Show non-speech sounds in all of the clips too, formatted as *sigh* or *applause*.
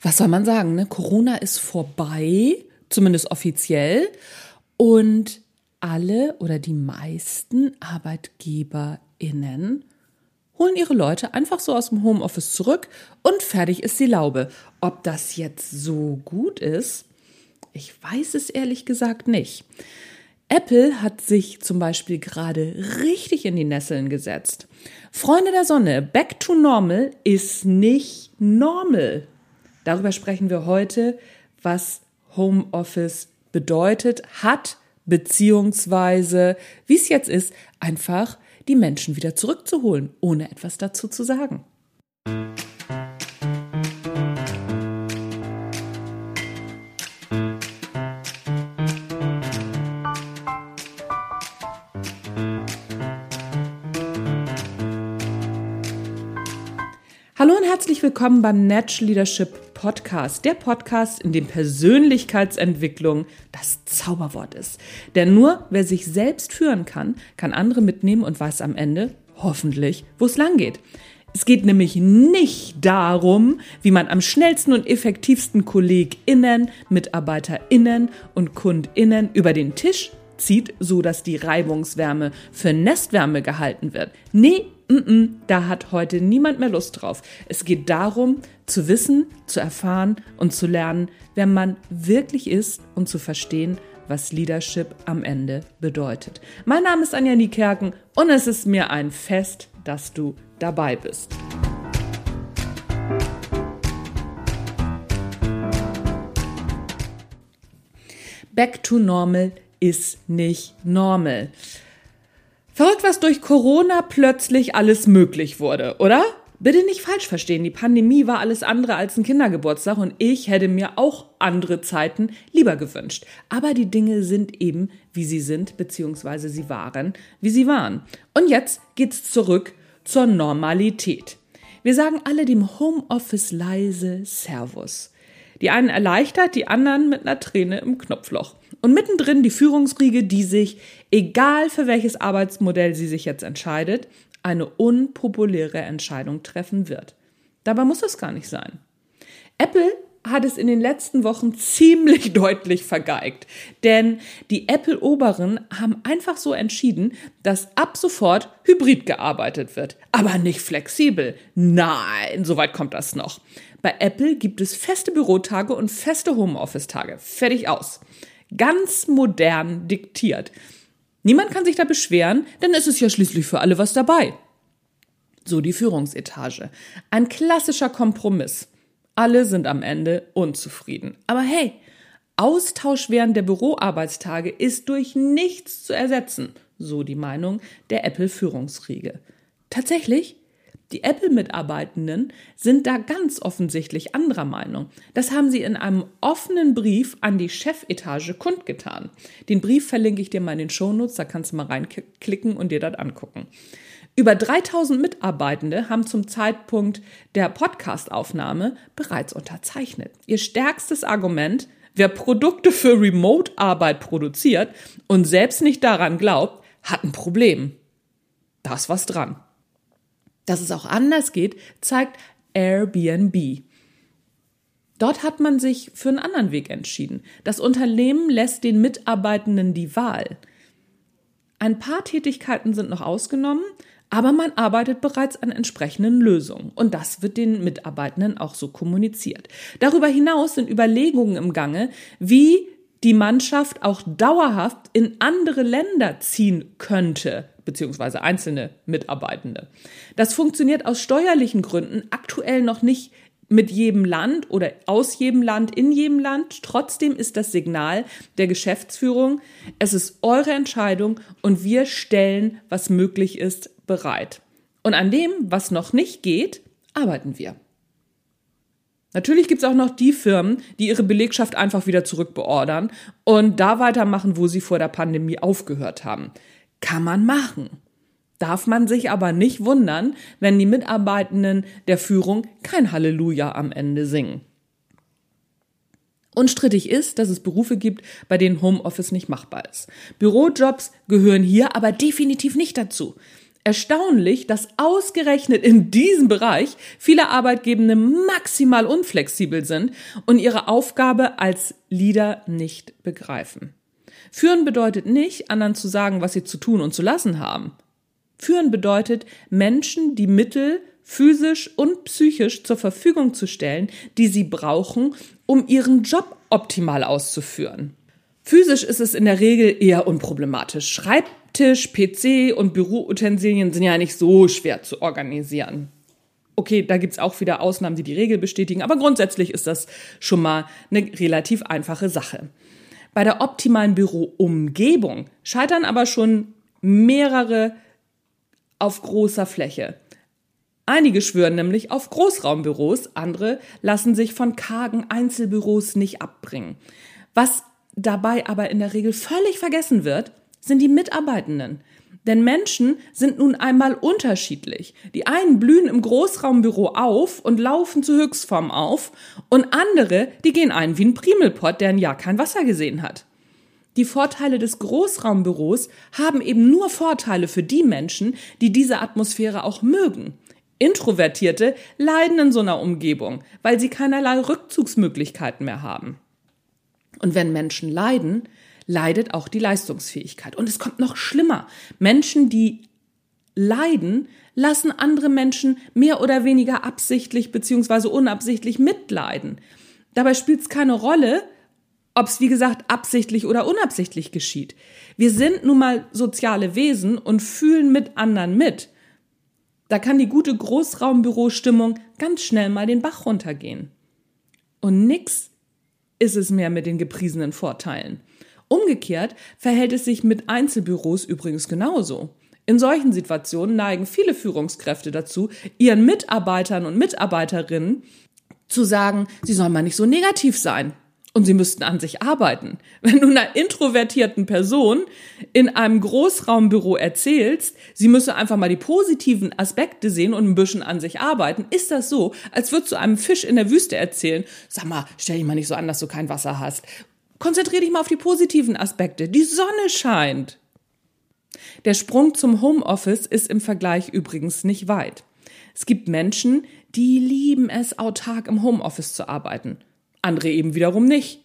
was soll man sagen, ne? Corona ist vorbei, zumindest offiziell. Und alle oder die meisten ArbeitgeberInnen holen ihre Leute einfach so aus dem Homeoffice zurück und fertig ist die Laube. Ob das jetzt so gut ist, ich weiß es ehrlich gesagt nicht. Apple hat sich zum Beispiel gerade richtig in die Nesseln gesetzt. Freunde der Sonne, Back to Normal ist nicht normal. Darüber sprechen wir heute, was Homeoffice bedeutet, hat, beziehungsweise, wie es jetzt ist, einfach die Menschen wieder zurückzuholen, ohne etwas dazu zu sagen. Hallo und herzlich willkommen beim Natural Leadership Podcast, der Podcast, in dem Persönlichkeitsentwicklung das Zauberwort ist. Denn nur wer sich selbst führen kann, kann andere mitnehmen und weiß am Ende hoffentlich, wo es lang geht. Es geht nämlich nicht darum, wie man am schnellsten und effektivsten KollegInnen, MitarbeiterInnen und KundInnen über den Tisch zieht, so dass die Reibungswärme für Nestwärme gehalten wird. Nee, mm -mm, da hat heute niemand mehr Lust drauf. Es geht darum, zu wissen, zu erfahren und zu lernen, wer man wirklich ist und zu verstehen, was Leadership am Ende bedeutet. Mein Name ist Anja Niekerken und es ist mir ein Fest, dass du dabei bist. Back to Normal ist nicht normal. Verrückt, was durch Corona plötzlich alles möglich wurde, oder? Bitte nicht falsch verstehen, die Pandemie war alles andere als ein Kindergeburtstag und ich hätte mir auch andere Zeiten lieber gewünscht. Aber die Dinge sind eben, wie sie sind, beziehungsweise sie waren, wie sie waren. Und jetzt geht's zurück zur Normalität. Wir sagen alle dem Homeoffice leise Servus. Die einen erleichtert, die anderen mit einer Träne im Knopfloch. Und mittendrin die Führungsriege, die sich, egal für welches Arbeitsmodell sie sich jetzt entscheidet, eine unpopuläre Entscheidung treffen wird. Dabei muss es gar nicht sein. Apple hat es in den letzten Wochen ziemlich *laughs* deutlich vergeigt. Denn die Apple-Oberen haben einfach so entschieden, dass ab sofort hybrid gearbeitet wird. Aber nicht flexibel. Nein, soweit kommt das noch. Bei Apple gibt es feste Bürotage und feste Homeoffice-Tage. Fertig aus. Ganz modern diktiert. Niemand kann sich da beschweren, denn es ist ja schließlich für alle was dabei. So die Führungsetage. Ein klassischer Kompromiss. Alle sind am Ende unzufrieden. Aber hey, Austausch während der Büroarbeitstage ist durch nichts zu ersetzen, so die Meinung der Apple-Führungsriege. Tatsächlich die Apple-Mitarbeitenden sind da ganz offensichtlich anderer Meinung. Das haben sie in einem offenen Brief an die Chefetage kundgetan. Den Brief verlinke ich dir mal in den Shownotes, da kannst du mal reinklicken und dir das angucken. Über 3000 Mitarbeitende haben zum Zeitpunkt der Podcastaufnahme bereits unterzeichnet. Ihr stärkstes Argument, wer Produkte für Remote-Arbeit produziert und selbst nicht daran glaubt, hat ein Problem. Da ist was dran. Dass es auch anders geht, zeigt Airbnb. Dort hat man sich für einen anderen Weg entschieden. Das Unternehmen lässt den Mitarbeitenden die Wahl. Ein paar Tätigkeiten sind noch ausgenommen, aber man arbeitet bereits an entsprechenden Lösungen und das wird den Mitarbeitenden auch so kommuniziert. Darüber hinaus sind Überlegungen im Gange, wie die Mannschaft auch dauerhaft in andere Länder ziehen könnte, beziehungsweise einzelne Mitarbeitende. Das funktioniert aus steuerlichen Gründen aktuell noch nicht mit jedem Land oder aus jedem Land in jedem Land. Trotzdem ist das Signal der Geschäftsführung, es ist eure Entscheidung und wir stellen, was möglich ist, bereit. Und an dem, was noch nicht geht, arbeiten wir. Natürlich gibt es auch noch die Firmen, die ihre Belegschaft einfach wieder zurückbeordern und da weitermachen, wo sie vor der Pandemie aufgehört haben. Kann man machen. Darf man sich aber nicht wundern, wenn die Mitarbeitenden der Führung kein Halleluja am Ende singen. Unstrittig ist, dass es Berufe gibt, bei denen Homeoffice nicht machbar ist. Bürojobs gehören hier aber definitiv nicht dazu. Erstaunlich, dass ausgerechnet in diesem Bereich viele Arbeitgebende maximal unflexibel sind und ihre Aufgabe als Leader nicht begreifen. Führen bedeutet nicht, anderen zu sagen, was sie zu tun und zu lassen haben. Führen bedeutet, Menschen die Mittel physisch und psychisch zur Verfügung zu stellen, die sie brauchen, um ihren Job optimal auszuführen. Physisch ist es in der Regel eher unproblematisch. Schreibtisch, PC und Büroutensilien sind ja nicht so schwer zu organisieren. Okay, da gibt's auch wieder Ausnahmen, die die Regel bestätigen, aber grundsätzlich ist das schon mal eine relativ einfache Sache. Bei der optimalen Büroumgebung scheitern aber schon mehrere auf großer Fläche. Einige schwören nämlich auf Großraumbüros, andere lassen sich von kargen Einzelbüros nicht abbringen. Was dabei aber in der Regel völlig vergessen wird, sind die Mitarbeitenden. Denn Menschen sind nun einmal unterschiedlich. Die einen blühen im Großraumbüro auf und laufen zu Höchstform auf und andere, die gehen ein wie ein Primelpott, der ein Jahr kein Wasser gesehen hat. Die Vorteile des Großraumbüros haben eben nur Vorteile für die Menschen, die diese Atmosphäre auch mögen. Introvertierte leiden in so einer Umgebung, weil sie keinerlei Rückzugsmöglichkeiten mehr haben. Und wenn Menschen leiden, leidet auch die Leistungsfähigkeit. Und es kommt noch schlimmer. Menschen, die leiden, lassen andere Menschen mehr oder weniger absichtlich beziehungsweise unabsichtlich mitleiden. Dabei spielt es keine Rolle, ob es, wie gesagt, absichtlich oder unabsichtlich geschieht. Wir sind nun mal soziale Wesen und fühlen mit anderen mit. Da kann die gute Großraumbürostimmung ganz schnell mal den Bach runtergehen. Und nix ist es mehr mit den gepriesenen Vorteilen. Umgekehrt verhält es sich mit Einzelbüros übrigens genauso. In solchen Situationen neigen viele Führungskräfte dazu, ihren Mitarbeitern und Mitarbeiterinnen zu sagen, sie sollen mal nicht so negativ sein und sie müssten an sich arbeiten. *laughs* Wenn du einer introvertierten Person in einem Großraumbüro erzählst, sie müsse einfach mal die positiven Aspekte sehen und ein bisschen an sich arbeiten, ist das so, als würdest du einem Fisch in der Wüste erzählen, sag mal, stell dich mal nicht so an, dass du kein Wasser hast. Konzentrier dich mal auf die positiven Aspekte. Die Sonne scheint. Der Sprung zum Homeoffice ist im Vergleich übrigens nicht weit. Es gibt Menschen, die lieben es, autark im Homeoffice zu arbeiten andere eben wiederum nicht.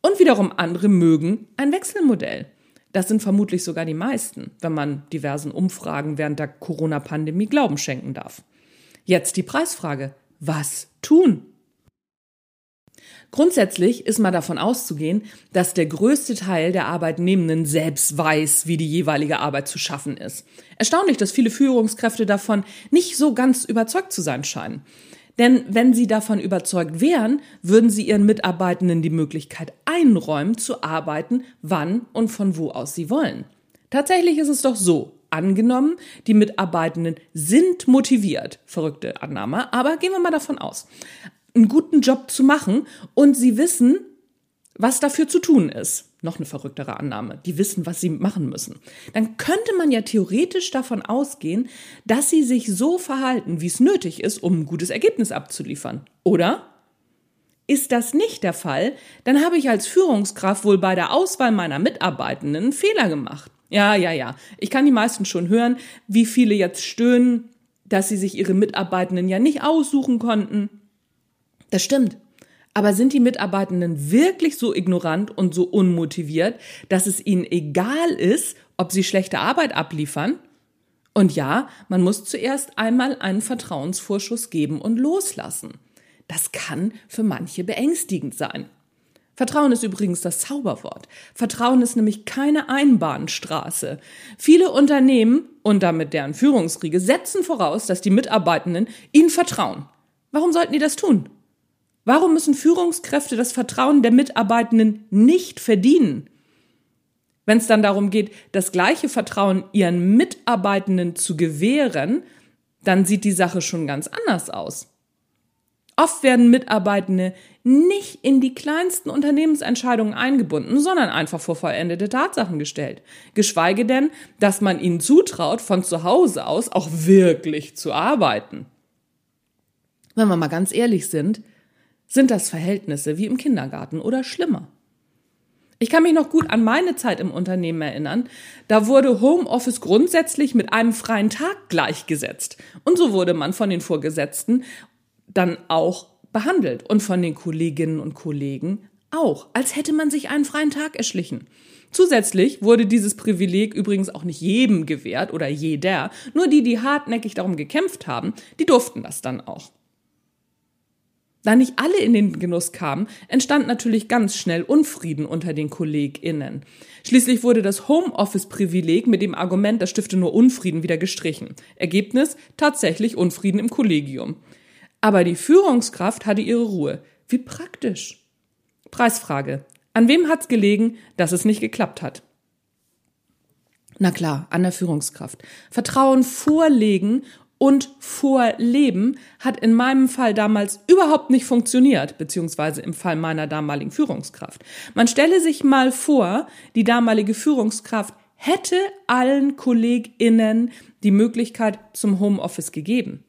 Und wiederum andere mögen ein Wechselmodell. Das sind vermutlich sogar die meisten, wenn man diversen Umfragen während der Corona-Pandemie Glauben schenken darf. Jetzt die Preisfrage. Was tun? Grundsätzlich ist mal davon auszugehen, dass der größte Teil der Arbeitnehmenden selbst weiß, wie die jeweilige Arbeit zu schaffen ist. Erstaunlich, dass viele Führungskräfte davon nicht so ganz überzeugt zu sein scheinen. Denn wenn sie davon überzeugt wären, würden sie ihren Mitarbeitenden die Möglichkeit einräumen, zu arbeiten, wann und von wo aus sie wollen. Tatsächlich ist es doch so, angenommen, die Mitarbeitenden sind motiviert, verrückte Annahme, aber gehen wir mal davon aus, einen guten Job zu machen und sie wissen, was dafür zu tun ist noch eine verrücktere Annahme, die wissen, was sie machen müssen, dann könnte man ja theoretisch davon ausgehen, dass sie sich so verhalten, wie es nötig ist, um ein gutes Ergebnis abzuliefern. Oder? Ist das nicht der Fall, dann habe ich als Führungskraft wohl bei der Auswahl meiner Mitarbeitenden einen Fehler gemacht. Ja, ja, ja. Ich kann die meisten schon hören, wie viele jetzt stöhnen, dass sie sich ihre Mitarbeitenden ja nicht aussuchen konnten. Das stimmt. Aber sind die Mitarbeitenden wirklich so ignorant und so unmotiviert, dass es ihnen egal ist, ob sie schlechte Arbeit abliefern? Und ja, man muss zuerst einmal einen Vertrauensvorschuss geben und loslassen. Das kann für manche beängstigend sein. Vertrauen ist übrigens das Zauberwort. Vertrauen ist nämlich keine Einbahnstraße. Viele Unternehmen und damit deren Führungsriege setzen voraus, dass die Mitarbeitenden ihnen vertrauen. Warum sollten die das tun? Warum müssen Führungskräfte das Vertrauen der Mitarbeitenden nicht verdienen? Wenn es dann darum geht, das gleiche Vertrauen ihren Mitarbeitenden zu gewähren, dann sieht die Sache schon ganz anders aus. Oft werden Mitarbeitende nicht in die kleinsten Unternehmensentscheidungen eingebunden, sondern einfach vor vollendete Tatsachen gestellt. Geschweige denn, dass man ihnen zutraut, von zu Hause aus auch wirklich zu arbeiten. Wenn wir mal ganz ehrlich sind, sind das Verhältnisse wie im Kindergarten oder schlimmer. Ich kann mich noch gut an meine Zeit im Unternehmen erinnern. Da wurde Homeoffice grundsätzlich mit einem freien Tag gleichgesetzt. Und so wurde man von den Vorgesetzten dann auch behandelt und von den Kolleginnen und Kollegen auch, als hätte man sich einen freien Tag erschlichen. Zusätzlich wurde dieses Privileg übrigens auch nicht jedem gewährt oder jeder, nur die, die hartnäckig darum gekämpft haben, die durften das dann auch. Da nicht alle in den Genuss kamen, entstand natürlich ganz schnell Unfrieden unter den KollegInnen. Schließlich wurde das Homeoffice-Privileg mit dem Argument, das stifte nur Unfrieden, wieder gestrichen. Ergebnis tatsächlich Unfrieden im Kollegium. Aber die Führungskraft hatte ihre Ruhe. Wie praktisch. Preisfrage. An wem hat's gelegen, dass es nicht geklappt hat? Na klar, an der Führungskraft. Vertrauen vorlegen und vorleben hat in meinem Fall damals überhaupt nicht funktioniert, beziehungsweise im Fall meiner damaligen Führungskraft. Man stelle sich mal vor, die damalige Führungskraft hätte allen KollegInnen die Möglichkeit zum Homeoffice gegeben.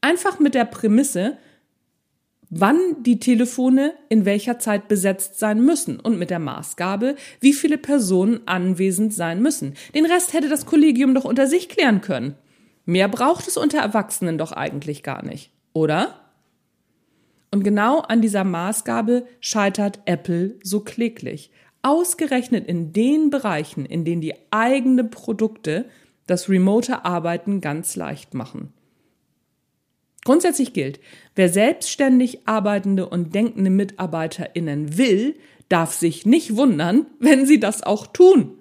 Einfach mit der Prämisse, wann die Telefone in welcher Zeit besetzt sein müssen und mit der Maßgabe, wie viele Personen anwesend sein müssen. Den Rest hätte das Kollegium doch unter sich klären können. Mehr braucht es unter Erwachsenen doch eigentlich gar nicht, oder? Und genau an dieser Maßgabe scheitert Apple so kläglich. Ausgerechnet in den Bereichen, in denen die eigenen Produkte das remote Arbeiten ganz leicht machen. Grundsätzlich gilt, wer selbstständig arbeitende und denkende MitarbeiterInnen will, darf sich nicht wundern, wenn sie das auch tun.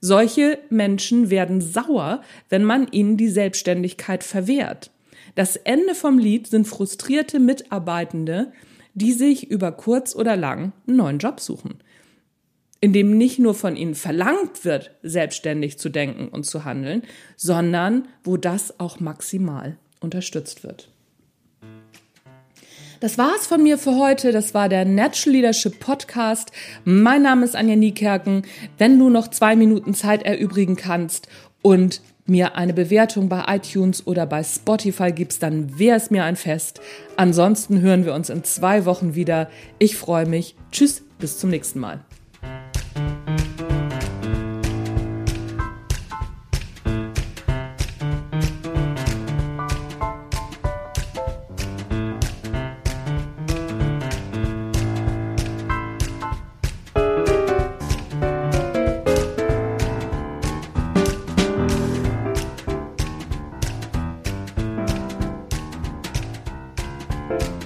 Solche Menschen werden sauer, wenn man ihnen die Selbstständigkeit verwehrt. Das Ende vom Lied sind frustrierte Mitarbeitende, die sich über kurz oder lang einen neuen Job suchen, in dem nicht nur von ihnen verlangt wird, selbstständig zu denken und zu handeln, sondern wo das auch maximal unterstützt wird. Das war's von mir für heute. Das war der Natural Leadership Podcast. Mein Name ist Anja Niekerken. Wenn du noch zwei Minuten Zeit erübrigen kannst und mir eine Bewertung bei iTunes oder bei Spotify gibst, dann wäre es mir ein Fest. Ansonsten hören wir uns in zwei Wochen wieder. Ich freue mich. Tschüss, bis zum nächsten Mal. Bye.